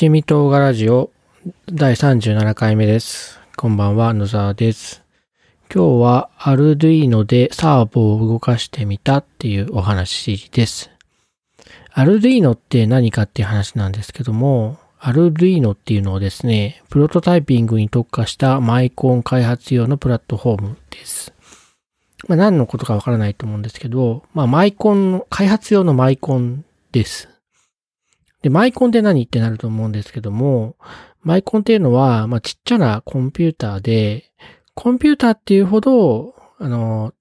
七味唐辛ラジオ第37回目です。こんばんは、野沢です。今日は Arduino でサーボを動かしてみたっていうお話です。Arduino って何かっていう話なんですけども、Arduino っていうのはですね、プロトタイピングに特化したマイコン開発用のプラットフォームです。まあ、何のことかわからないと思うんですけど、まあ、マイコンの、開発用のマイコンです。で、マイコンって何ってなると思うんですけども、マイコンっていうのは、まあ、ちっちゃなコンピューターで、コンピューターっていうほど、あの、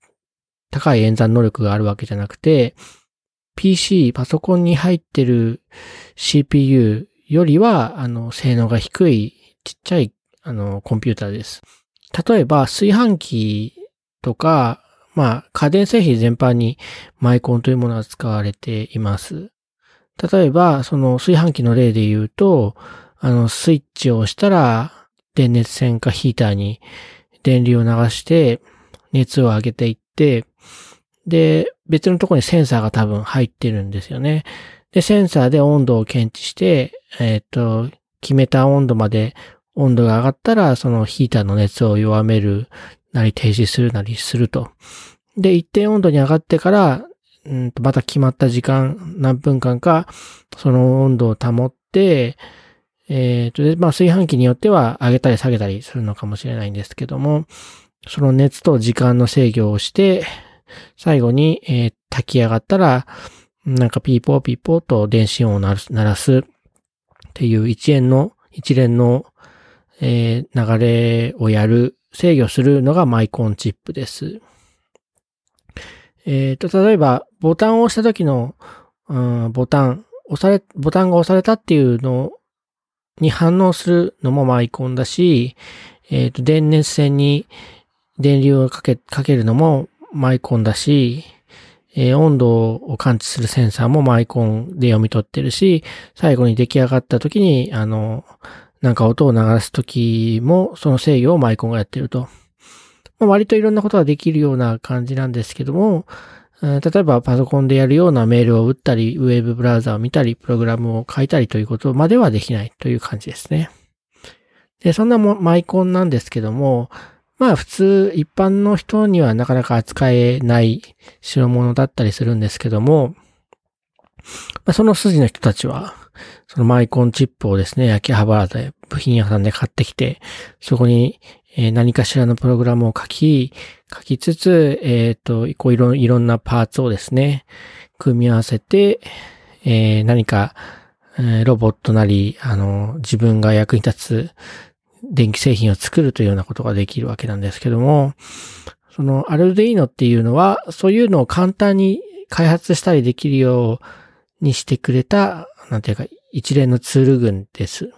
高い演算能力があるわけじゃなくて、PC、パソコンに入ってる CPU よりは、あの、性能が低い、ちっちゃい、あの、コンピューターです。例えば、炊飯器とか、まあ、家電製品全般にマイコンというものは使われています。例えば、その炊飯器の例で言うと、あの、スイッチを押したら、電熱線かヒーターに電流を流して、熱を上げていって、で、別のとこにセンサーが多分入ってるんですよね。で、センサーで温度を検知して、えっ、と、決めた温度まで温度が上がったら、そのヒーターの熱を弱めるなり停止するなりすると。で、一定温度に上がってから、うんとまた決まった時間、何分間か、その温度を保って、えっ、と、で、まあ、炊飯器によっては上げたり下げたりするのかもしれないんですけども、その熱と時間の制御をして、最後に、えー炊き上がったら、なんかピーポーピーポーと電子音を鳴らす鳴らすっていう一連の、一連の、えー流れをやる、制御するのがマイコンチップです。えっ、と、例えば、ボタンを押した時の、うん、ボタン、押され、ボタンが押されたっていうのに反応するのもマイコンだし、えっ、と、電熱線に電流をかけ、かけるのもマイコンだし、えー温度を感知するセンサーもマイコンで読み取ってるし、最後に出来上がった時に、あの、なんか音を流す時も、その制御をマイコンがやってると。まあ割といろんなことができるような感じなんですけども、例えばパソコンでやるようなメールを打ったり、ウェブブラウザを見たり、プログラムを書いたりということまではできないという感じですね。で、そんなもマイコンなんですけども、まあ普通一般の人にはなかなか扱えない代物だったりするんですけども、ま、その筋の人たちは、そのマイコンチップをですね、秋葉原で部品屋さんで買ってきて、そこにえー何かしらのプログラムを書き、書きつつ、えっ、と、こういろいろんなパーツをですね、組み合わせて、えー何か、えロボットなり、あの、自分が役に立つ電気製品を作るというようなことができるわけなんですけども、その Arduino っていうのは、そういうのを簡単に開発したりできるようにしてくれた、なんていうか、一連のツール群です。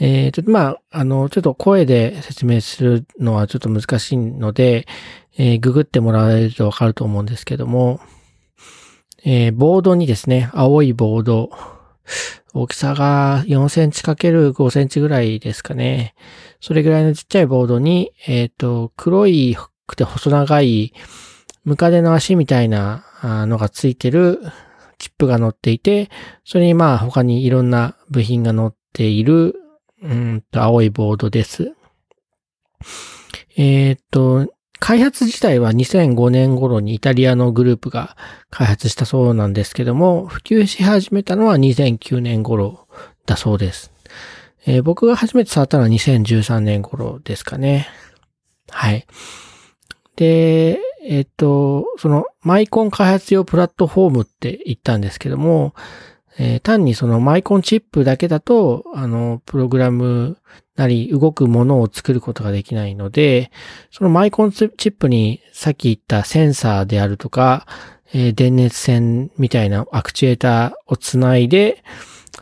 えちょっ、と、まあ、あの、ちょっと声で説明するのはちょっと難しいので、えーググってもらえるとわかると思うんですけども、えーボードにですね、青いボード、大きさが4センチ ×5 センチぐらいですかね。それぐらいのちっちゃいボードに、えっ、と、黒いくて細長い、ムカデの足みたいなのがついてるチップが乗っていて、それにまあ他にいろんな部品が乗っている、うんと青いボードです。えっ、と、開発自体は2005年頃にイタリアのグループが開発したそうなんですけども、普及し始めたのは2009年頃だそうです。えー僕が初めて触ったのは2013年頃ですかね。はい。で、えっ、と、そのマイコン開発用プラットフォームって言ったんですけども、えー単にそのマイコンチップだけだと、あの、プログラムなり動くものを作ることができないので、そのマイコンチップにさっき言ったセンサーであるとか、えー電熱線みたいなアクチュエーターをつないで、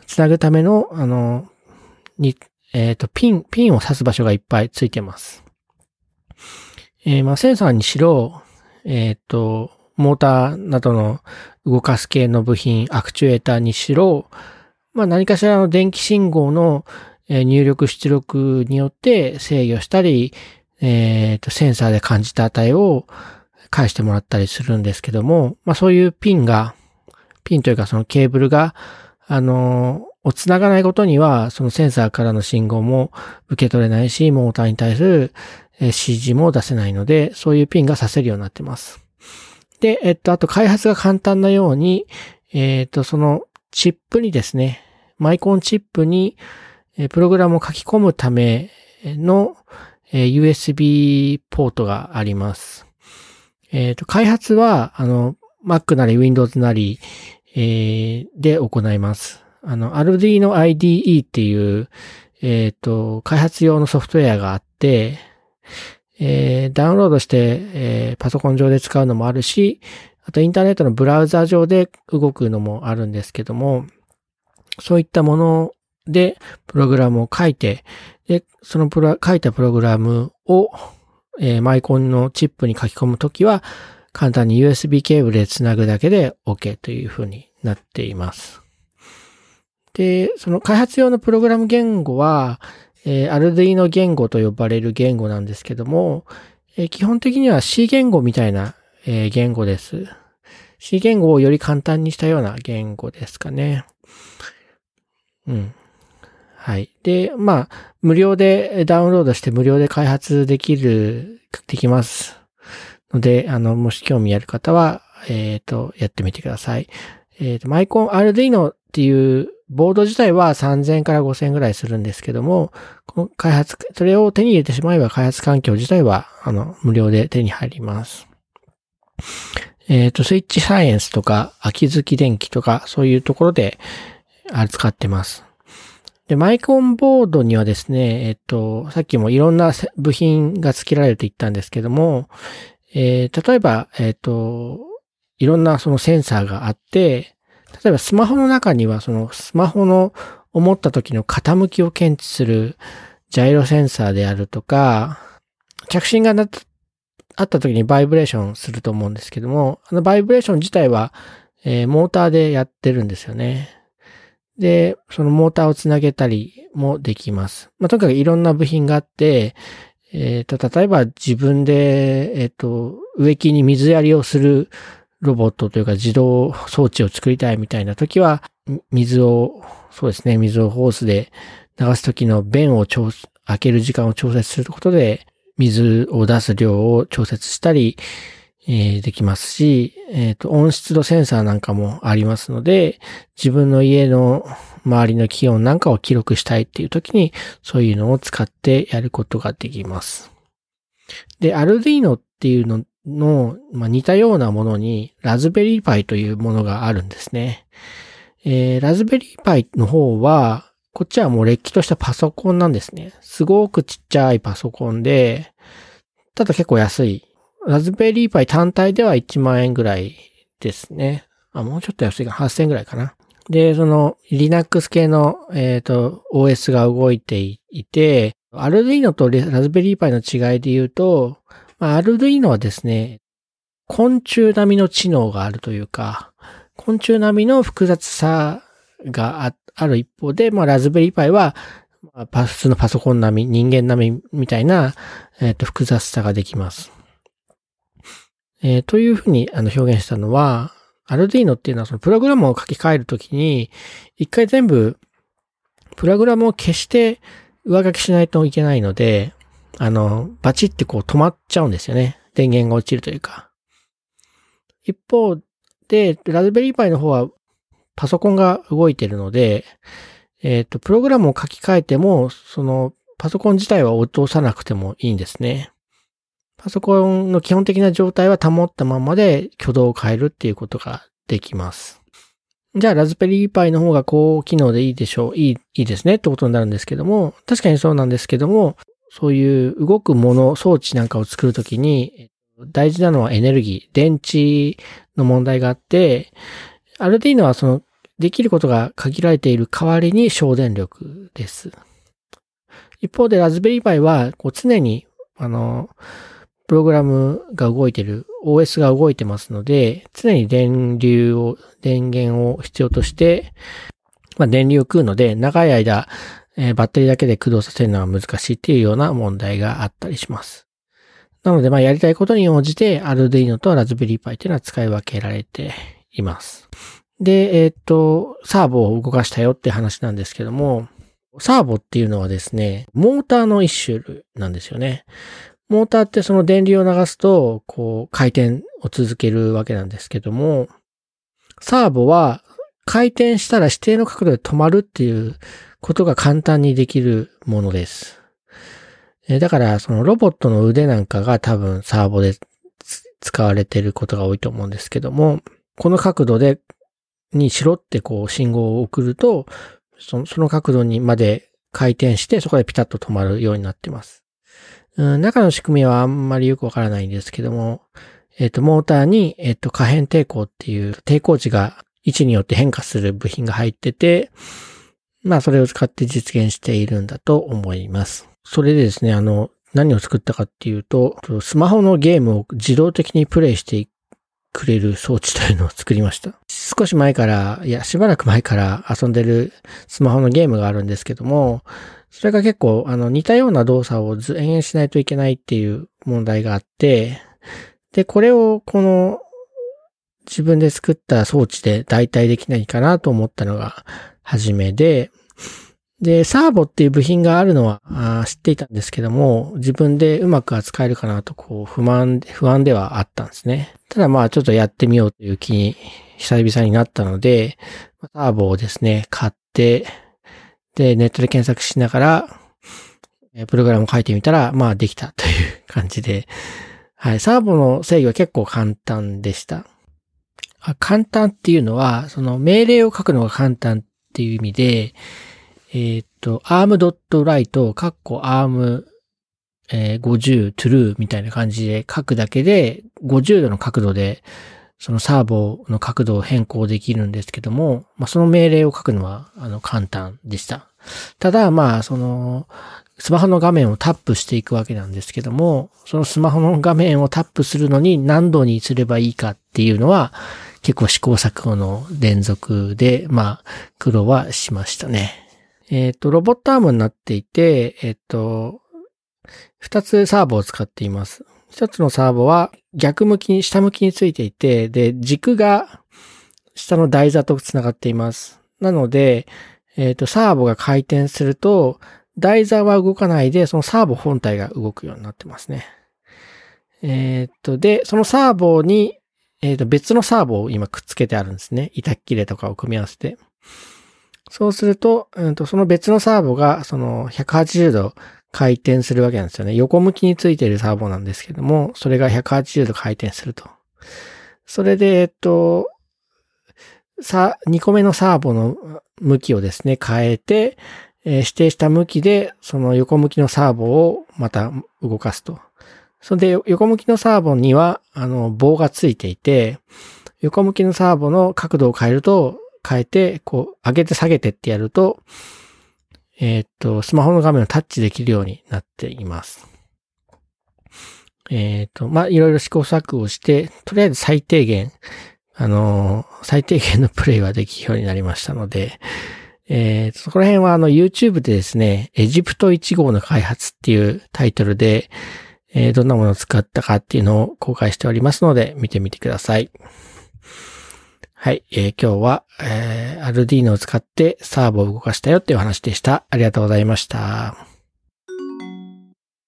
つなぐための、あの、に、えっ、と、ピン、ピンを刺す場所がいっぱいついてます。えーまあ、センサーにしろ、えっ、と、モーターなどの動かす系の部品、アクチュエーターにしろ、まあ、何かしらの電気信号の入力出力によって制御したり、えっ、と、センサーで感じた値を返してもらったりするんですけども、まあそういうピンが、ピンというかそのケーブルが、あのを繋がないことには、そのセンサーからの信号も受け取れないし、モーターに対する指示も出せないので、そういうピンがさせるようになってます。で、えっと、あと開発が簡単なように、えっと、そのチップにですね、マイコンチップにプログラムを書き込むための USB ポートがあります。えっと、開発は、あの、Mac なり Windows なり、えー、で行います。あの、Arduino IDE っていう、えっ、ー、と、開発用のソフトウェアがあって、えー、ダウンロードして、えー、パソコン上で使うのもあるし、あとインターネットのブラウザ上で動くのもあるんですけども、そういったものでプログラムを書いて、で、そのプロ書いたプログラムを、えー、マイコンのチップに書き込むときは、簡単に USB ケーブルでつなぐだけで OK という風になっています。で、その開発用のプログラム言語は、えー、アルディの言語と呼ばれる言語なんですけども、えー、基本的には C 言語みたいな、えー、言語です。C 言語をより簡単にしたような言語ですかね。うん。はい。で、まあ、無料でダウンロードして無料で開発できる、できます。ので、あの、もし興味ある方は、えっ、ー、と、やってみてください。えっ、ー、と、マイコン Arduino っていうボード自体は3000から5000ぐらいするんですけども、この開発、それを手に入れてしまえば開発環境自体は、あの、無料で手に入ります。えっ、ー、と、スイッチサイエンスとか、秋月電気とか、そういうところで扱ってます。で、マイコンボードにはですね、えっ、と、さっきもいろんな部品が付けられると言ったんですけども、えー、例えば、えっ、と、いろんなそのセンサーがあって、例えばスマホの中にはそのスマホの思った時の傾きを検知するジャイロセンサーであるとか、着信がなあった時にバイブレーションすると思うんですけども、あのバイブレーション自体は、えー、モーターでやってるんですよね。で、そのモーターをつなげたりもできます。まあ、とにかくいろんな部品があって、えっ、ー、と、例えば自分で、えっ、ー、と、植木に水やりをするロボットというか自動装置を作りたいみたいな時は、水を、そうですね、水をホースで流す時の弁を調開ける時間を調節することで、水を出す量を調節したり、えー、できますし、えっ、ー、と、温湿度センサーなんかもありますので、自分の家の周りの気温なんかを記録したいっていう時に、そういうのを使ってやることができます。で、アルディーノっていうのの、まあ、似たようなものに、ラズベリーパイというものがあるんですね。えー、ラズベリーパイの方は、こっちはもうれっきとしたパソコンなんですね。すごくちっちゃいパソコンで、ただ結構安い。ラズベリーパイ単体では1万円ぐらいですね。あ、もうちょっと安いか8000円ぐらいかな。で、その Linux 系の、えっ、ー、と、OS が動いていて、アルディーノとラズベリーパイの違いで言うと、まあ、アルドゥイノはですね、昆虫並みの知能があるというか、昆虫並みの複雑さがある一方で、まあ、ラズベリーパイは、普通のパソコン並み、人間並みみたいな、えっ、ー、と、複雑さができます。えー、というふうにあの表現したのは、アルディーノっていうのはそのプログラムを書き換えるときに、一回全部、プログラムを消して上書きしないといけないので、あの、バチってこう止まっちゃうんですよね。電源が落ちるというか。一方で、ラズベリーパイの方はパソコンが動いてるので、えっ、ー、と、プログラムを書き換えても、そのパソコン自体は落とさなくてもいいんですね。パソコンの基本的な状態は保ったままで挙動を変えるっていうことができます。じゃあ、ラズベリーパイの方が高機能でいいでしょう。いい、いいですねってことになるんですけども、確かにそうなんですけども、そういう動くもの、装置なんかを作るときに、大事なのはエネルギー、電池の問題があって、アルディーノはその、できることが限られている代わりに省電力です。一方でラズベリーパイは、こう常に、あの、プログラムが動いてる、OS が動いてますので、常に電流を、電源を必要として、まあ、電流を食うので、長い間、えー、バッテリーだけで駆動させるのは難しいっていうような問題があったりします。なので、まあ、やりたいことに応じて、アルディーノとラズベリーパイっていうのは使い分けられています。で、えっ、と、サーボを動かしたよって話なんですけども、サーボっていうのはですね、モーターの一種なんですよね。モーターってその電流を流すと、こう、回転を続けるわけなんですけども、サーボは回転したら指定の角度で止まるっていうことが簡単にできるものです。だから、そのロボットの腕なんかが多分サーボで使われていることが多いと思うんですけども、この角度で、にしろってこう信号を送ると、そのその角度にまで回転して、そこでピタッと止まるようになってます。うん、中の仕組みはあんまりよくわからないんですけども、えっ、ー、と、モーターに、えっ、ー、と、可変抵抗っていう抵抗値が位置によって変化する部品が入ってて、まあ、それを使って実現しているんだと思います。それでですね、あの、何を作ったかっていうと、スマホのゲームを自動的にプレイしてくれる装置というのを作りました。少し前から、いや、しばらく前から遊んでるスマホのゲームがあるんですけども、それが結構、あの、似たような動作を延々しないといけないっていう問題があって、で、これをこの自分で作った装置で代替できないかなと思ったのが初めで、で、サーボっていう部品があるのは知っていたんですけども、自分でうまく扱えるかなとこう不満、不安ではあったんですね。ただまあちょっとやってみようという気に久々になったので、サーボをですね、買って、で、ネットで検索しながら、プログラムを書いてみたら、まあできたという感じで、はい、サーボの制御は結構簡単でした。簡単っていうのは、その命令を書くのが簡単っていう意味で、えっ、と、arm.write、カッコ arm、えー、50 true みたいな感じで書くだけで、50度の角度で、そのサーボの角度を変更できるんですけども、まあ、その命令を書くのは、あの、簡単でした。ただ、まあ、その、スマホの画面をタップしていくわけなんですけども、そのスマホの画面をタップするのに何度にすればいいかっていうのは、結構試行錯誤の連続で、まあ、苦労はしましたね。えっ、ー、と、ロボットアームになっていて、えっ、ー、と、二つサーボを使っています。一つのサーボは逆向きに、下向きについていて、で、軸が下の台座と繋がっています。なので、えっ、ー、と、サーボが回転すると、台座は動かないで、そのサーボ本体が動くようになってますね。えっ、と、で、そのサーボに、えっ、と、別のサーボを今くっつけてあるんですね。板切れとかを組み合わせて。そうすると、うんと、その別のサーボが、その180度回転するわけなんですよね。横向きについているサーボなんですけども、それが180度回転すると。それで、えっと、さ、2個目のサーボの向きをですね、変えて、えー、指定した向きで、その横向きのサーボをまた動かすと。それで、横向きのサーボには、あの、棒がついていて、横向きのサーボの角度を変えると、変えて、こう、上げて下げてってやると、えー、っと、スマホの画面をタッチできるようになっています。えー、っと、まあ、いろいろ試行錯誤して、とりあえず最低限、あのー、最低限のプレイはできるようになりましたので、えー、そこら辺はあの YouTube でですね、エジプト1号の開発っていうタイトルで、えー、どんなものを使ったかっていうのを公開しておりますので、見てみてください。はい、えー、今日は、えー、アルディーノを使ってサーブを動かしたよっていう話でした。ありがとうございました。